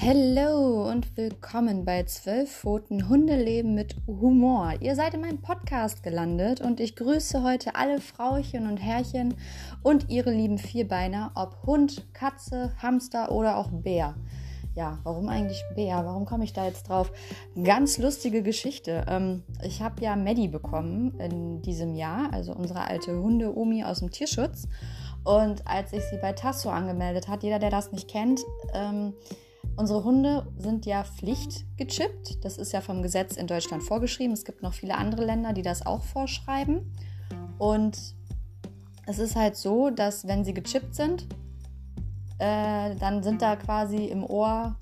Hallo und willkommen bei Zwölf Pfoten Hundeleben mit Humor. Ihr seid in meinem Podcast gelandet und ich grüße heute alle Frauchen und Herrchen und ihre lieben Vierbeiner, ob Hund, Katze, Hamster oder auch Bär. Ja, warum eigentlich Bär? Warum komme ich da jetzt drauf? Ganz lustige Geschichte. Ähm, ich habe ja Maddie bekommen in diesem Jahr, also unsere alte Hunde-Omi aus dem Tierschutz. Und als ich sie bei Tasso angemeldet hat, jeder, der das nicht kennt, ähm, Unsere Hunde sind ja pflichtgechippt. Das ist ja vom Gesetz in Deutschland vorgeschrieben. Es gibt noch viele andere Länder, die das auch vorschreiben. Und es ist halt so, dass wenn sie gechippt sind, äh, dann sind da quasi im Ohr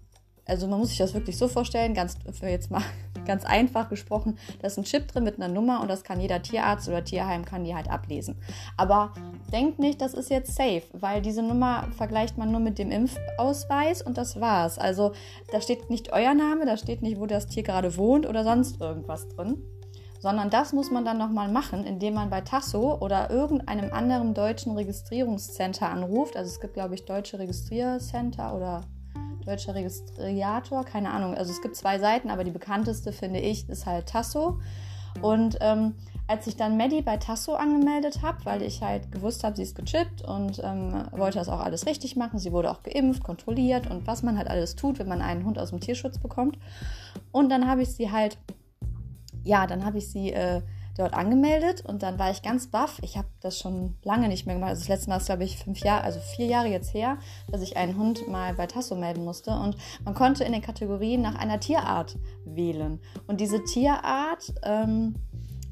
also man muss sich das wirklich so vorstellen, ganz für jetzt mal ganz einfach gesprochen, da ist ein Chip drin mit einer Nummer und das kann jeder Tierarzt oder Tierheim kann die halt ablesen. Aber denkt nicht, das ist jetzt safe, weil diese Nummer vergleicht man nur mit dem Impfausweis und das war's. Also da steht nicht euer Name, da steht nicht, wo das Tier gerade wohnt oder sonst irgendwas drin. Sondern das muss man dann nochmal machen, indem man bei Tasso oder irgendeinem anderen deutschen Registrierungscenter anruft. Also es gibt, glaube ich, deutsche Registriercenter oder deutscher Registrator, keine Ahnung. Also es gibt zwei Seiten, aber die bekannteste finde ich ist halt Tasso. Und ähm, als ich dann Maddie bei Tasso angemeldet habe, weil ich halt gewusst habe, sie ist gechippt und ähm, wollte das auch alles richtig machen. Sie wurde auch geimpft, kontrolliert und was man halt alles tut, wenn man einen Hund aus dem Tierschutz bekommt. Und dann habe ich sie halt, ja, dann habe ich sie äh, dort angemeldet und dann war ich ganz baff. Ich habe das schon lange nicht mehr gemacht. Also das letzte Mal ist, glaube ich, fünf Jahre, also vier Jahre jetzt her, dass ich einen Hund mal bei Tasso melden musste. Und man konnte in den Kategorien nach einer Tierart wählen. Und diese Tierart ähm,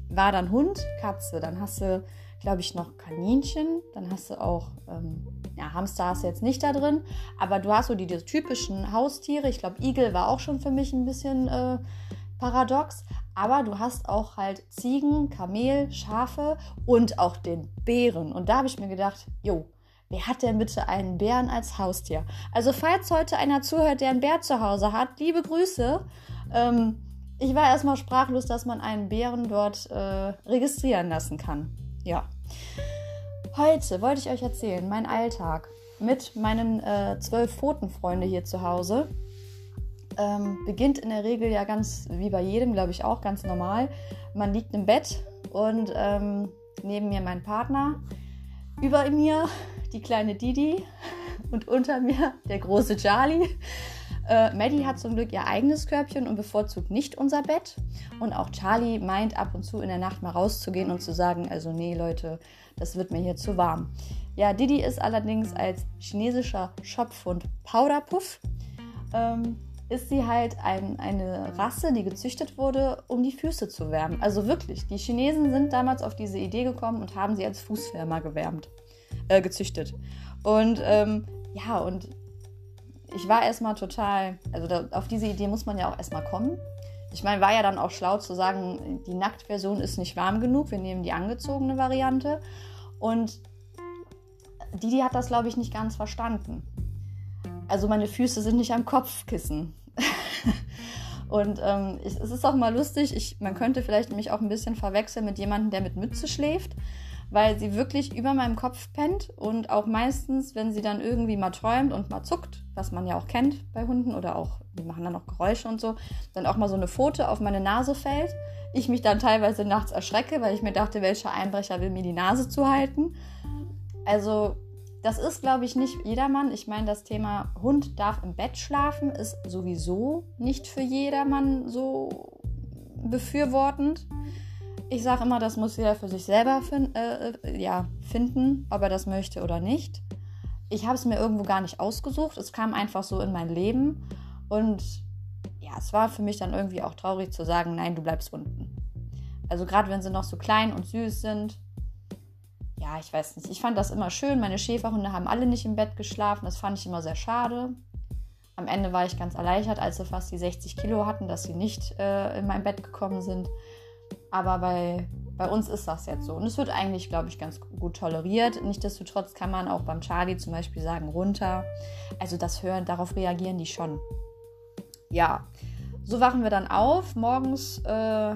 war dann Hund, Katze. Dann hast du, glaube ich, noch Kaninchen. Dann hast du auch, ähm, ja, Hamster hast du jetzt nicht da drin. Aber du hast so die, die typischen Haustiere. Ich glaube, Igel war auch schon für mich ein bisschen äh, paradox. Aber du hast auch halt Ziegen, Kamel, Schafe und auch den Bären. Und da habe ich mir gedacht, jo, wer hat denn bitte einen Bären als Haustier? Also falls heute einer zuhört, der einen Bär zu Hause hat, liebe Grüße. Ähm, ich war erstmal sprachlos, dass man einen Bären dort äh, registrieren lassen kann. Ja. Heute wollte ich euch erzählen, mein Alltag mit meinen äh, zwölf Pfotenfreunde hier zu Hause ähm, beginnt in der Regel ja ganz, wie bei jedem, glaube ich auch, ganz normal. Man liegt im Bett und ähm, neben mir mein Partner, über mir die kleine Didi und unter mir der große Charlie. Äh, Maddie hat zum Glück ihr eigenes Körbchen und bevorzugt nicht unser Bett. Und auch Charlie meint ab und zu in der Nacht mal rauszugehen und zu sagen, also nee Leute, das wird mir hier zu warm. Ja, Didi ist allerdings als chinesischer Schopfhund Powderpuff. Ähm, ist sie halt ein, eine Rasse, die gezüchtet wurde, um die Füße zu wärmen. Also wirklich, die Chinesen sind damals auf diese Idee gekommen und haben sie als Fußwärmer gewärmt, äh, gezüchtet. Und ähm, ja, und ich war erstmal total, also da, auf diese Idee muss man ja auch erstmal kommen. Ich meine, war ja dann auch schlau zu sagen, die Nacktversion ist nicht warm genug, wir nehmen die angezogene Variante. Und Didi hat das, glaube ich, nicht ganz verstanden. Also meine Füße sind nicht am Kopfkissen. und ähm, es ist auch mal lustig, ich, man könnte vielleicht mich auch ein bisschen verwechseln mit jemandem, der mit Mütze schläft, weil sie wirklich über meinem Kopf pennt und auch meistens, wenn sie dann irgendwie mal träumt und mal zuckt, was man ja auch kennt bei Hunden oder auch, die machen dann auch Geräusche und so, dann auch mal so eine Pfote auf meine Nase fällt. Ich mich dann teilweise nachts erschrecke, weil ich mir dachte, welcher Einbrecher will mir die Nase zuhalten. Also das ist, glaube ich, nicht jedermann. Ich meine, das Thema Hund darf im Bett schlafen ist sowieso nicht für jedermann so befürwortend. Ich sage immer, das muss jeder für sich selber fin äh, ja, finden, ob er das möchte oder nicht. Ich habe es mir irgendwo gar nicht ausgesucht. Es kam einfach so in mein Leben. Und ja, es war für mich dann irgendwie auch traurig zu sagen, nein, du bleibst unten. Also gerade wenn sie noch so klein und süß sind, ja, ich weiß nicht. Ich fand das immer schön. Meine Schäferhunde haben alle nicht im Bett geschlafen. Das fand ich immer sehr schade. Am Ende war ich ganz erleichtert, als sie fast die 60 Kilo hatten, dass sie nicht äh, in mein Bett gekommen sind. Aber bei, bei uns ist das jetzt so. Und es wird eigentlich, glaube ich, ganz gut toleriert. Nichtsdestotrotz kann man auch beim Charlie zum Beispiel sagen, runter. Also das Hören, darauf reagieren die schon. Ja, so wachen wir dann auf. Morgens, äh,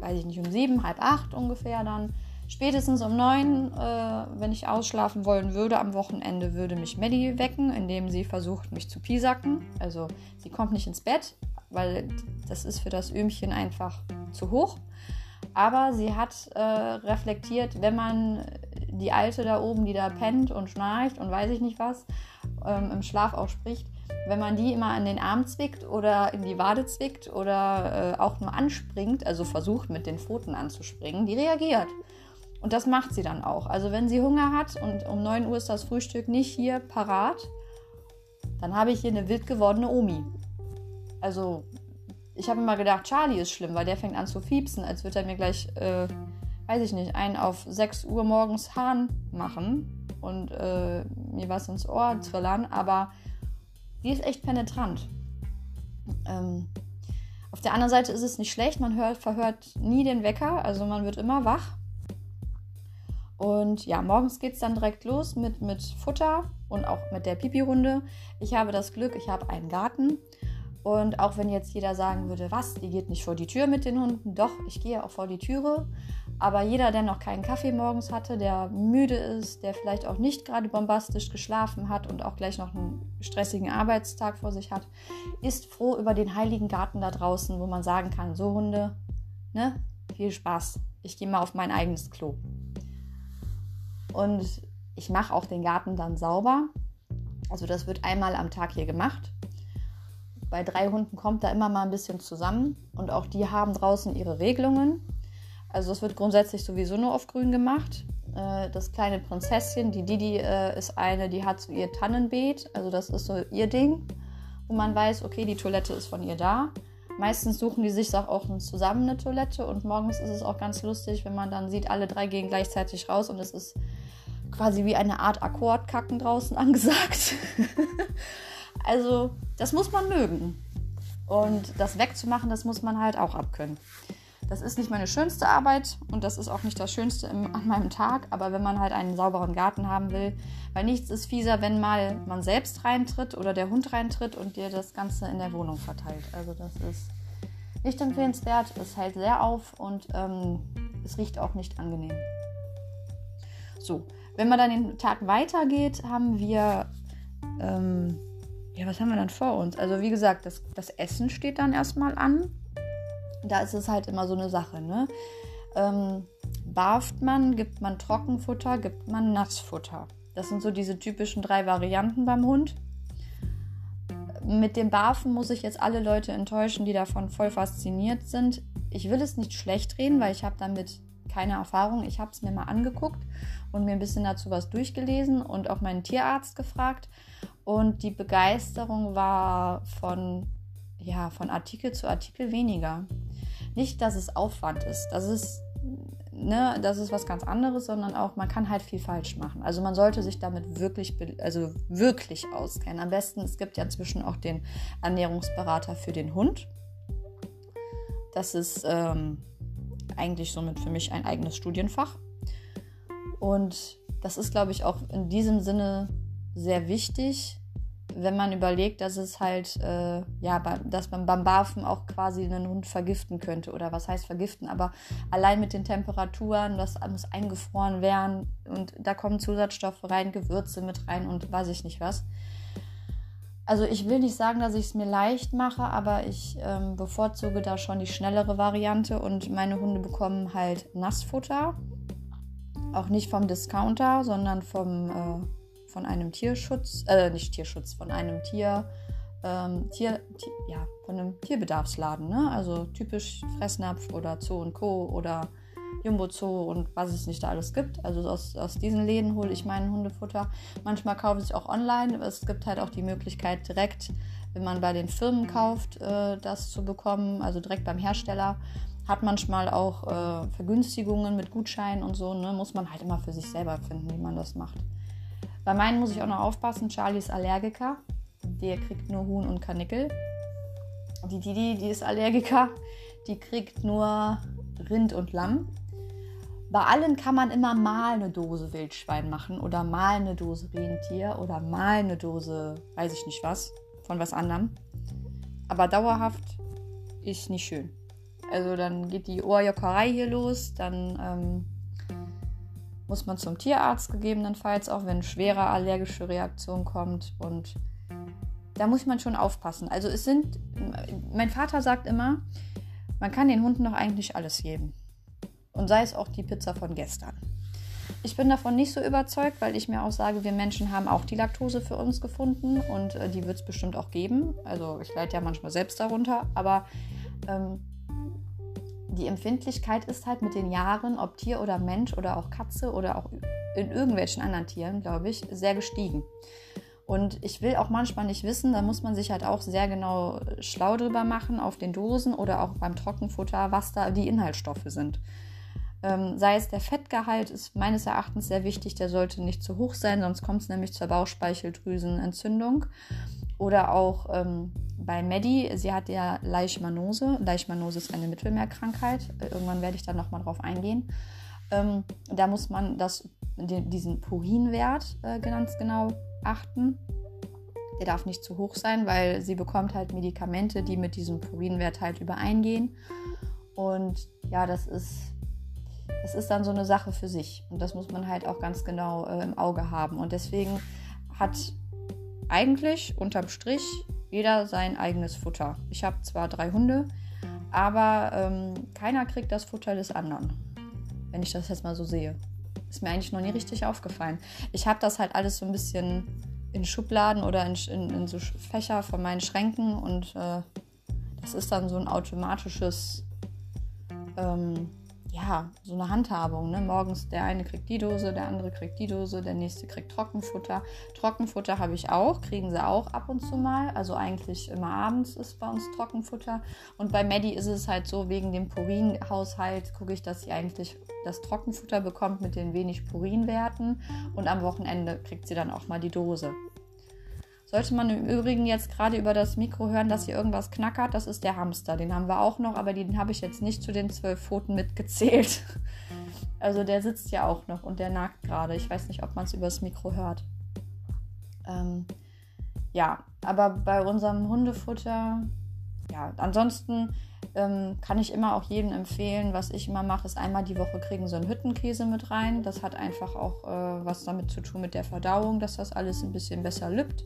weiß ich nicht, um sieben, halb acht ungefähr dann Spätestens um neun, äh, wenn ich ausschlafen wollen würde, am Wochenende würde mich Maddie wecken, indem sie versucht, mich zu piesacken. Also sie kommt nicht ins Bett, weil das ist für das Öhmchen einfach zu hoch. Aber sie hat äh, reflektiert, wenn man die Alte da oben, die da pennt und schnarcht und weiß ich nicht was, ähm, im Schlaf auch spricht, wenn man die immer an den Arm zwickt oder in die Wade zwickt oder äh, auch nur anspringt, also versucht mit den Pfoten anzuspringen, die reagiert. Und das macht sie dann auch. Also wenn sie Hunger hat und um 9 Uhr ist das Frühstück nicht hier parat, dann habe ich hier eine wild gewordene Omi. Also ich habe immer gedacht, Charlie ist schlimm, weil der fängt an zu fiepsen, als würde er mir gleich, äh, weiß ich nicht, einen auf 6 Uhr morgens Hahn machen und äh, mir was ins Ohr trillern. Aber die ist echt penetrant. Ähm, auf der anderen Seite ist es nicht schlecht, man hört, verhört nie den Wecker, also man wird immer wach. Und ja, morgens geht es dann direkt los mit, mit Futter und auch mit der Pipi-Runde. Ich habe das Glück, ich habe einen Garten. Und auch wenn jetzt jeder sagen würde, was, die geht nicht vor die Tür mit den Hunden, doch, ich gehe auch vor die Türe. Aber jeder, der noch keinen Kaffee morgens hatte, der müde ist, der vielleicht auch nicht gerade bombastisch geschlafen hat und auch gleich noch einen stressigen Arbeitstag vor sich hat, ist froh über den heiligen Garten da draußen, wo man sagen kann, so Hunde, ne, viel Spaß. Ich gehe mal auf mein eigenes Klo. Und ich mache auch den Garten dann sauber. Also das wird einmal am Tag hier gemacht. Bei drei Hunden kommt da immer mal ein bisschen zusammen und auch die haben draußen ihre Regelungen. Also es wird grundsätzlich sowieso nur auf grün gemacht. Äh, das kleine Prinzesschen, die Didi äh, ist eine, die hat so ihr Tannenbeet. Also das ist so ihr Ding, wo man weiß, okay, die Toilette ist von ihr da. Meistens suchen die sich auch zusammen eine Toilette und morgens ist es auch ganz lustig, wenn man dann sieht, alle drei gehen gleichzeitig raus und es ist quasi wie eine Art Akkordkacken draußen angesagt. also, das muss man mögen. Und das wegzumachen, das muss man halt auch abkönnen. Das ist nicht meine schönste Arbeit und das ist auch nicht das Schönste im, an meinem Tag, aber wenn man halt einen sauberen Garten haben will, weil nichts ist fieser, wenn mal man selbst reintritt oder der Hund reintritt und dir das Ganze in der Wohnung verteilt. Also das ist nicht empfehlenswert, es hält sehr auf und ähm, es riecht auch nicht angenehm. So, wenn man dann den Tag weitergeht, haben wir, ähm, ja, was haben wir dann vor uns? Also wie gesagt, das, das Essen steht dann erstmal an. Da ist es halt immer so eine Sache, ne? Ähm, barft man, gibt man Trockenfutter, gibt man Nassfutter. Das sind so diese typischen drei Varianten beim Hund. Mit dem Barfen muss ich jetzt alle Leute enttäuschen, die davon voll fasziniert sind. Ich will es nicht schlecht reden, weil ich habe damit keine Erfahrung. Ich habe es mir mal angeguckt und mir ein bisschen dazu was durchgelesen und auch meinen Tierarzt gefragt. Und die Begeisterung war von, ja, von Artikel zu Artikel weniger. Nicht, dass es Aufwand ist. Das ist, ne, das ist was ganz anderes, sondern auch, man kann halt viel falsch machen. Also man sollte sich damit wirklich, also wirklich auskennen. Am besten, es gibt ja inzwischen auch den Ernährungsberater für den Hund. Das ist ähm, eigentlich somit für mich ein eigenes Studienfach. Und das ist, glaube ich, auch in diesem Sinne sehr wichtig, wenn man überlegt, dass es halt, äh, ja, dass man beim Barfen auch quasi einen Hund vergiften könnte. Oder was heißt vergiften? Aber allein mit den Temperaturen, das muss eingefroren werden und da kommen Zusatzstoffe rein, Gewürze mit rein und weiß ich nicht was. Also ich will nicht sagen, dass ich es mir leicht mache, aber ich ähm, bevorzuge da schon die schnellere Variante und meine Hunde bekommen halt Nassfutter. Auch nicht vom Discounter, sondern vom, äh, von einem Tierschutz, äh, nicht Tierschutz, von einem Tier, ähm, Tier, Tier, ja, von einem Tierbedarfsladen, ne? Also typisch Fressnapf oder Zoo und Co. oder Jumbo Zoo und was es nicht da alles gibt. Also aus, aus diesen Läden hole ich mein Hundefutter. Manchmal kaufe ich auch online. Es gibt halt auch die Möglichkeit direkt, wenn man bei den Firmen kauft, äh, das zu bekommen, also direkt beim Hersteller. Hat manchmal auch äh, Vergünstigungen mit Gutscheinen und so. Ne? Muss man halt immer für sich selber finden, wie man das macht. Bei meinen muss ich auch noch aufpassen. Charlie ist Allergiker. Der kriegt nur Huhn und Karnickel. Die Didi, die ist Allergiker. Die kriegt nur Rind und Lamm. Bei allen kann man immer mal eine Dose Wildschwein machen oder mal eine Dose Rentier oder mal eine Dose, weiß ich nicht was, von was anderem. Aber dauerhaft ist nicht schön. Also dann geht die Ohrjockerei hier los, dann ähm, muss man zum Tierarzt gegebenenfalls, auch wenn schwere allergische Reaktion kommt. Und da muss man schon aufpassen. Also es sind, mein Vater sagt immer, man kann den Hunden doch eigentlich alles geben. Und sei es auch die Pizza von gestern. Ich bin davon nicht so überzeugt, weil ich mir auch sage, wir Menschen haben auch die Laktose für uns gefunden und äh, die wird es bestimmt auch geben. Also ich leide ja manchmal selbst darunter, aber ähm, die Empfindlichkeit ist halt mit den Jahren, ob Tier oder Mensch oder auch Katze oder auch in irgendwelchen anderen Tieren, glaube ich, sehr gestiegen. Und ich will auch manchmal nicht wissen, da muss man sich halt auch sehr genau schlau drüber machen auf den Dosen oder auch beim Trockenfutter, was da die Inhaltsstoffe sind. Ähm, sei es der Fettgehalt, ist meines Erachtens sehr wichtig, der sollte nicht zu hoch sein, sonst kommt es nämlich zur Bauchspeicheldrüsenentzündung. Oder auch ähm, bei Maddie, sie hat ja Leishmanose. Leishmanose ist eine Mittelmeerkrankheit. Irgendwann werde ich da nochmal drauf eingehen. Ähm, da muss man das, den, diesen Purinwert äh, ganz genau achten. Der darf nicht zu hoch sein, weil sie bekommt halt Medikamente, die mit diesem Purinwert halt übereingehen. Und ja, das ist, das ist dann so eine Sache für sich. Und das muss man halt auch ganz genau äh, im Auge haben. Und deswegen hat eigentlich unterm Strich jeder sein eigenes Futter. Ich habe zwar drei Hunde, aber ähm, keiner kriegt das Futter des anderen. Wenn ich das jetzt mal so sehe. Ist mir eigentlich noch nie richtig aufgefallen. Ich habe das halt alles so ein bisschen in Schubladen oder in, in, in so Fächer von meinen Schränken und äh, das ist dann so ein automatisches ähm, ja, so eine Handhabung. Ne? Morgens der eine kriegt die Dose, der andere kriegt die Dose, der nächste kriegt Trockenfutter. Trockenfutter habe ich auch, kriegen sie auch ab und zu mal. Also eigentlich immer abends ist bei uns Trockenfutter. Und bei Maddie ist es halt so, wegen dem Purinhaushalt gucke ich, dass sie eigentlich das Trockenfutter bekommt mit den wenig Purinwerten. Und am Wochenende kriegt sie dann auch mal die Dose. Sollte man im Übrigen jetzt gerade über das Mikro hören, dass hier irgendwas knackert, das ist der Hamster. Den haben wir auch noch, aber den habe ich jetzt nicht zu den zwölf Pfoten mitgezählt. Also der sitzt ja auch noch und der nagt gerade. Ich weiß nicht, ob man es übers Mikro hört. Ähm, ja, aber bei unserem Hundefutter, ja, ansonsten ähm, kann ich immer auch jedem empfehlen, was ich immer mache, ist einmal die Woche kriegen so einen Hüttenkäse mit rein. Das hat einfach auch äh, was damit zu tun mit der Verdauung, dass das alles ein bisschen besser lübt.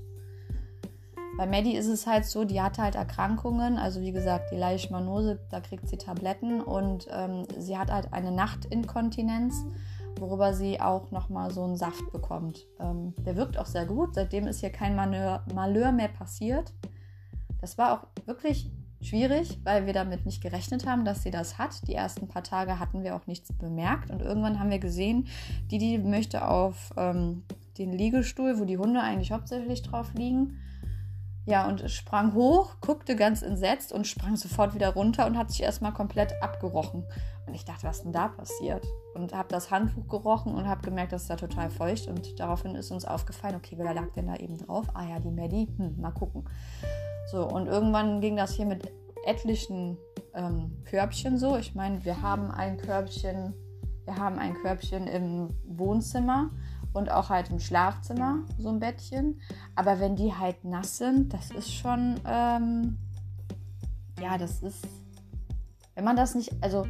Bei Maddie ist es halt so, die hat halt Erkrankungen, also wie gesagt, die Leishmanose, da kriegt sie Tabletten und ähm, sie hat halt eine Nachtinkontinenz, worüber sie auch nochmal so einen Saft bekommt. Ähm, der wirkt auch sehr gut, seitdem ist hier kein Malheur, Malheur mehr passiert. Das war auch wirklich schwierig, weil wir damit nicht gerechnet haben, dass sie das hat. Die ersten paar Tage hatten wir auch nichts bemerkt und irgendwann haben wir gesehen, die, die möchte auf ähm, den Liegestuhl, wo die Hunde eigentlich hauptsächlich drauf liegen, ja, und sprang hoch, guckte ganz entsetzt und sprang sofort wieder runter und hat sich erstmal komplett abgerochen. Und ich dachte, was denn da passiert? Und habe das Handtuch gerochen und habe gemerkt, das ist da total feucht. Und daraufhin ist uns aufgefallen, okay, wer lag denn da eben drauf? Ah ja, die Maddie. Hm, mal gucken. So, und irgendwann ging das hier mit etlichen ähm, Körbchen so. Ich meine, wir haben ein Körbchen, wir haben ein Körbchen im Wohnzimmer und auch halt im Schlafzimmer so ein Bettchen. Aber wenn die halt nass sind, das ist schon, ähm, ja, das ist, wenn man das nicht, also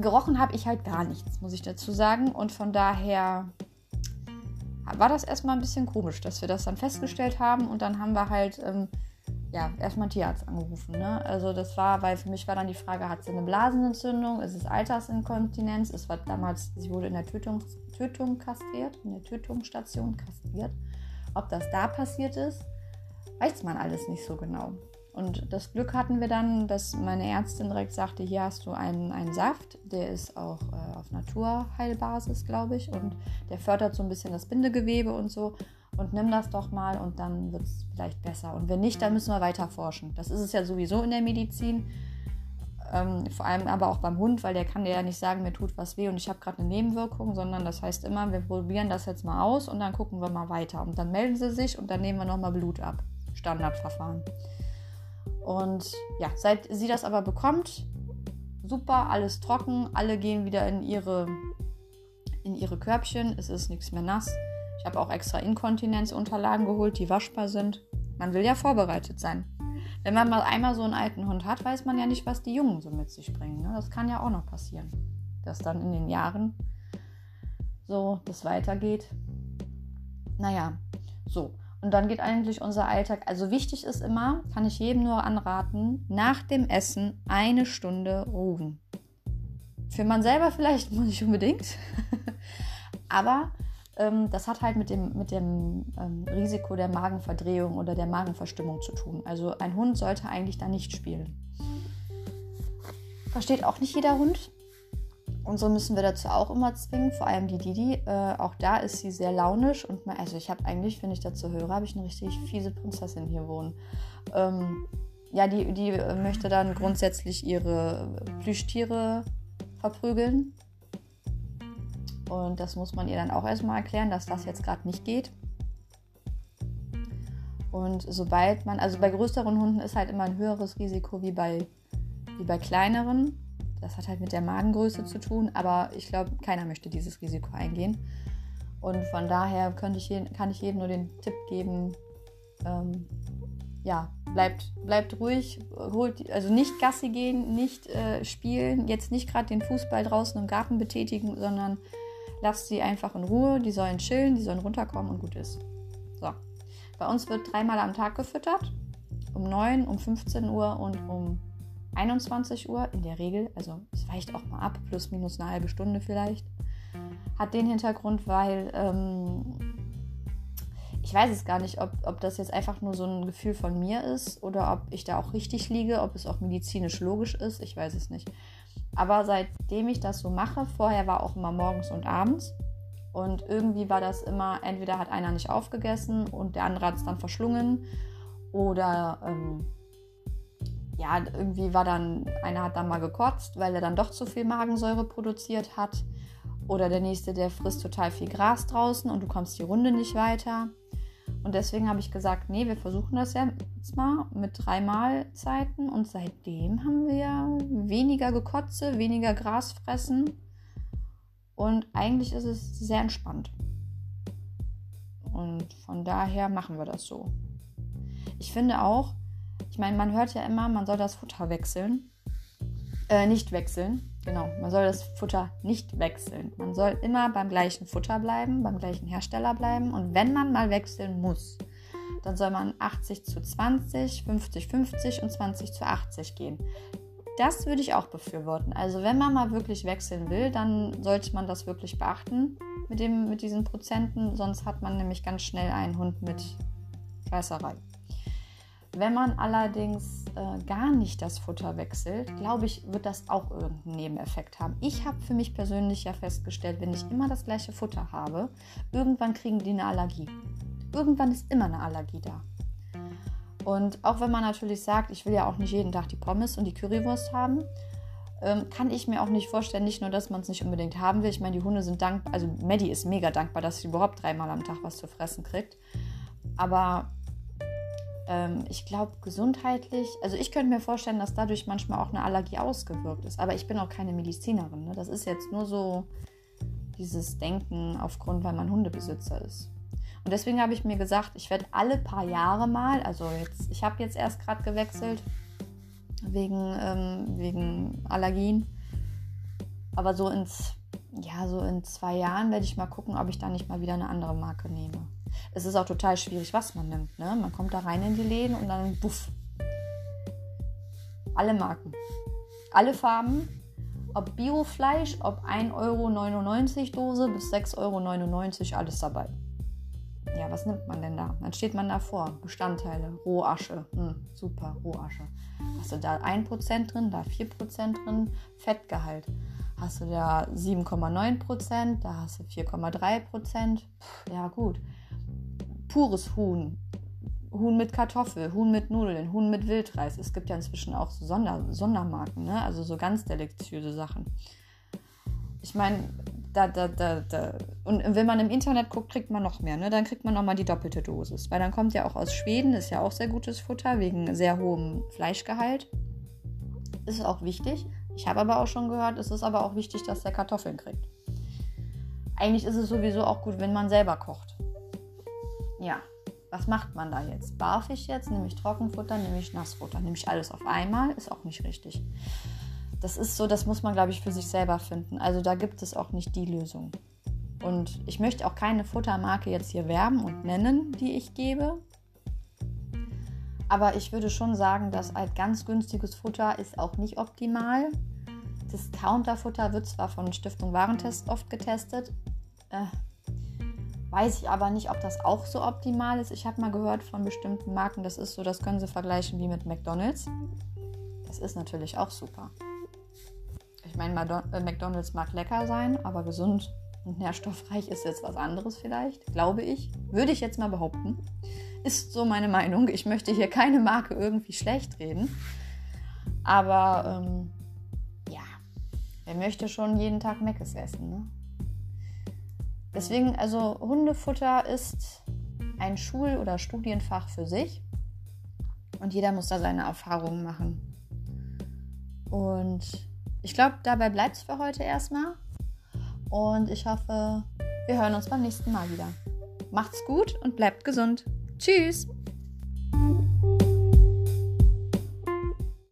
gerochen habe ich halt gar nichts, muss ich dazu sagen. Und von daher war das erstmal ein bisschen komisch, dass wir das dann festgestellt haben und dann haben wir halt ähm, ja, erstmal Tierarzt angerufen. Ne? Also das war, weil für mich war dann die Frage, hat sie eine Blasenentzündung, ist es Altersinkontinenz? Es war damals, sie wurde in der Tötung, Tötung kastriert, in der Tötungsstation kastriert. Ob das da passiert ist, weiß man alles nicht so genau. Und das Glück hatten wir dann, dass meine Ärztin direkt sagte, hier hast du einen, einen Saft, der ist auch äh, auf Naturheilbasis, glaube ich, und der fördert so ein bisschen das Bindegewebe und so und nimm das doch mal und dann wird es vielleicht besser. Und wenn nicht, dann müssen wir weiter forschen. Das ist es ja sowieso in der Medizin. Ähm, vor allem aber auch beim Hund, weil der kann dir ja nicht sagen, mir tut was weh und ich habe gerade eine Nebenwirkung, sondern das heißt immer, wir probieren das jetzt mal aus und dann gucken wir mal weiter. Und dann melden sie sich und dann nehmen wir nochmal Blut ab. Standardverfahren. Und ja, seit sie das aber bekommt, super, alles trocken, alle gehen wieder in ihre, in ihre Körbchen, es ist nichts mehr nass. Ich habe auch extra Inkontinenzunterlagen geholt, die waschbar sind. Man will ja vorbereitet sein. Wenn man mal einmal so einen alten Hund hat, weiß man ja nicht, was die Jungen so mit sich bringen. Ne? Das kann ja auch noch passieren. Dass dann in den Jahren so das weitergeht. Naja, so. Und dann geht eigentlich unser Alltag. Also wichtig ist immer, kann ich jedem nur anraten, nach dem Essen eine Stunde ruhen. Für man selber vielleicht muss ich unbedingt. Aber das hat halt mit dem, mit dem ähm, Risiko der Magenverdrehung oder der Magenverstimmung zu tun. Also ein Hund sollte eigentlich da nicht spielen. Versteht auch nicht jeder Hund. Und so müssen wir dazu auch immer zwingen, vor allem die Didi. Äh, auch da ist sie sehr launisch und mal, also ich habe eigentlich, wenn ich dazu höre, habe ich eine richtig fiese Prinzessin hier wohnen. Ähm, ja, die, die möchte dann grundsätzlich ihre Plüschtiere verprügeln. Und das muss man ihr dann auch erstmal erklären, dass das jetzt gerade nicht geht. Und sobald man, also bei größeren Hunden ist halt immer ein höheres Risiko wie bei, wie bei kleineren. Das hat halt mit der Magengröße zu tun, aber ich glaube, keiner möchte dieses Risiko eingehen. Und von daher könnte ich kann ich jedem nur den Tipp geben, ähm, ja, bleibt, bleibt ruhig, holt, also nicht Gassi gehen, nicht äh, spielen, jetzt nicht gerade den Fußball draußen im Garten betätigen, sondern lasst sie einfach in Ruhe, die sollen chillen, die sollen runterkommen und gut ist. So. Bei uns wird dreimal am Tag gefüttert, um 9, um 15 Uhr und um 21 Uhr in der Regel, also es weicht auch mal ab, plus minus eine halbe Stunde vielleicht. Hat den Hintergrund, weil ähm, ich weiß es gar nicht, ob, ob das jetzt einfach nur so ein Gefühl von mir ist oder ob ich da auch richtig liege, ob es auch medizinisch logisch ist, ich weiß es nicht. Aber seitdem ich das so mache, vorher war auch immer morgens und abends. Und irgendwie war das immer, entweder hat einer nicht aufgegessen und der andere hat es dann verschlungen oder ähm, ja, irgendwie war dann, einer hat dann mal gekotzt, weil er dann doch zu viel Magensäure produziert hat. Oder der nächste, der frisst total viel Gras draußen und du kommst die Runde nicht weiter. Und deswegen habe ich gesagt, nee, wir versuchen das jetzt mal mit drei Mahlzeiten. Und seitdem haben wir weniger Gekotze, weniger Gras fressen. Und eigentlich ist es sehr entspannt. Und von daher machen wir das so. Ich finde auch, ich meine, man hört ja immer, man soll das Futter wechseln. Äh, nicht wechseln. Genau, man soll das Futter nicht wechseln. Man soll immer beim gleichen Futter bleiben, beim gleichen Hersteller bleiben. Und wenn man mal wechseln muss, dann soll man 80 zu 20, 50 50 und 20 zu 80 gehen. Das würde ich auch befürworten. Also wenn man mal wirklich wechseln will, dann sollte man das wirklich beachten mit, dem, mit diesen Prozenten. Sonst hat man nämlich ganz schnell einen Hund mit Scheißerei. Wenn man allerdings äh, gar nicht das Futter wechselt, glaube ich, wird das auch irgendeinen Nebeneffekt haben. Ich habe für mich persönlich ja festgestellt, wenn ich immer das gleiche Futter habe, irgendwann kriegen die eine Allergie. Irgendwann ist immer eine Allergie da. Und auch wenn man natürlich sagt, ich will ja auch nicht jeden Tag die Pommes und die Currywurst haben, ähm, kann ich mir auch nicht vorstellen, nicht nur, dass man es nicht unbedingt haben will. Ich meine, die Hunde sind dankbar, also Maddie ist mega dankbar, dass sie überhaupt dreimal am Tag was zu fressen kriegt. Aber ähm, ich glaube, gesundheitlich, also ich könnte mir vorstellen, dass dadurch manchmal auch eine Allergie ausgewirkt ist. Aber ich bin auch keine Medizinerin. Ne? Das ist jetzt nur so dieses Denken aufgrund, weil man Hundebesitzer ist. Und deswegen habe ich mir gesagt, ich werde alle paar Jahre mal, also jetzt, ich habe jetzt erst gerade gewechselt wegen, ähm, wegen Allergien. Aber so ins, ja, so in zwei Jahren werde ich mal gucken, ob ich da nicht mal wieder eine andere Marke nehme es ist auch total schwierig, was man nimmt. Ne? Man kommt da rein in die Läden und dann buff. Alle Marken. Alle Farben. Ob Biofleisch, ob 1,99 Euro Dose bis 6,99 Euro, alles dabei. Ja, was nimmt man denn da? Dann steht man davor. Bestandteile, Rohasche. Hm, super, Rohasche. Hast du da 1% drin, da 4% drin, Fettgehalt. Hast du da 7,9%, da hast du 4,3%. Ja, gut pures Huhn, Huhn mit Kartoffel, Huhn mit Nudeln, Huhn mit Wildreis. Es gibt ja inzwischen auch so Sonder Sondermarken, ne? also so ganz deliziöse Sachen. Ich meine, da, da, da, da. Und wenn man im Internet guckt, kriegt man noch mehr. Ne? Dann kriegt man nochmal die doppelte Dosis. Weil dann kommt ja auch aus Schweden, ist ja auch sehr gutes Futter, wegen sehr hohem Fleischgehalt. Ist auch wichtig. Ich habe aber auch schon gehört, es ist aber auch wichtig, dass der Kartoffeln kriegt. Eigentlich ist es sowieso auch gut, wenn man selber kocht ja, was macht man da jetzt? Barf ich jetzt? Nehme ich Trockenfutter? Nehme ich Nassfutter? Nehme ich alles auf einmal? Ist auch nicht richtig. Das ist so, das muss man, glaube ich, für sich selber finden. Also da gibt es auch nicht die Lösung. Und ich möchte auch keine Futtermarke jetzt hier werben und nennen, die ich gebe. Aber ich würde schon sagen, dass halt ganz günstiges Futter ist auch nicht optimal. Discounter-Futter wird zwar von Stiftung Warentest oft getestet, äh, weiß ich aber nicht, ob das auch so optimal ist. Ich habe mal gehört von bestimmten Marken, das ist so, das können sie vergleichen wie mit McDonald's. Das ist natürlich auch super. Ich meine, äh, McDonald's mag lecker sein, aber gesund und nährstoffreich ist jetzt was anderes vielleicht, glaube ich. Würde ich jetzt mal behaupten. Ist so meine Meinung. Ich möchte hier keine Marke irgendwie schlecht reden. Aber ähm, ja, wer möchte schon jeden Tag Meckes essen, ne? Deswegen, also Hundefutter ist ein Schul- oder Studienfach für sich. Und jeder muss da seine Erfahrungen machen. Und ich glaube, dabei bleibt es für heute erstmal. Und ich hoffe, wir hören uns beim nächsten Mal wieder. Macht's gut und bleibt gesund. Tschüss!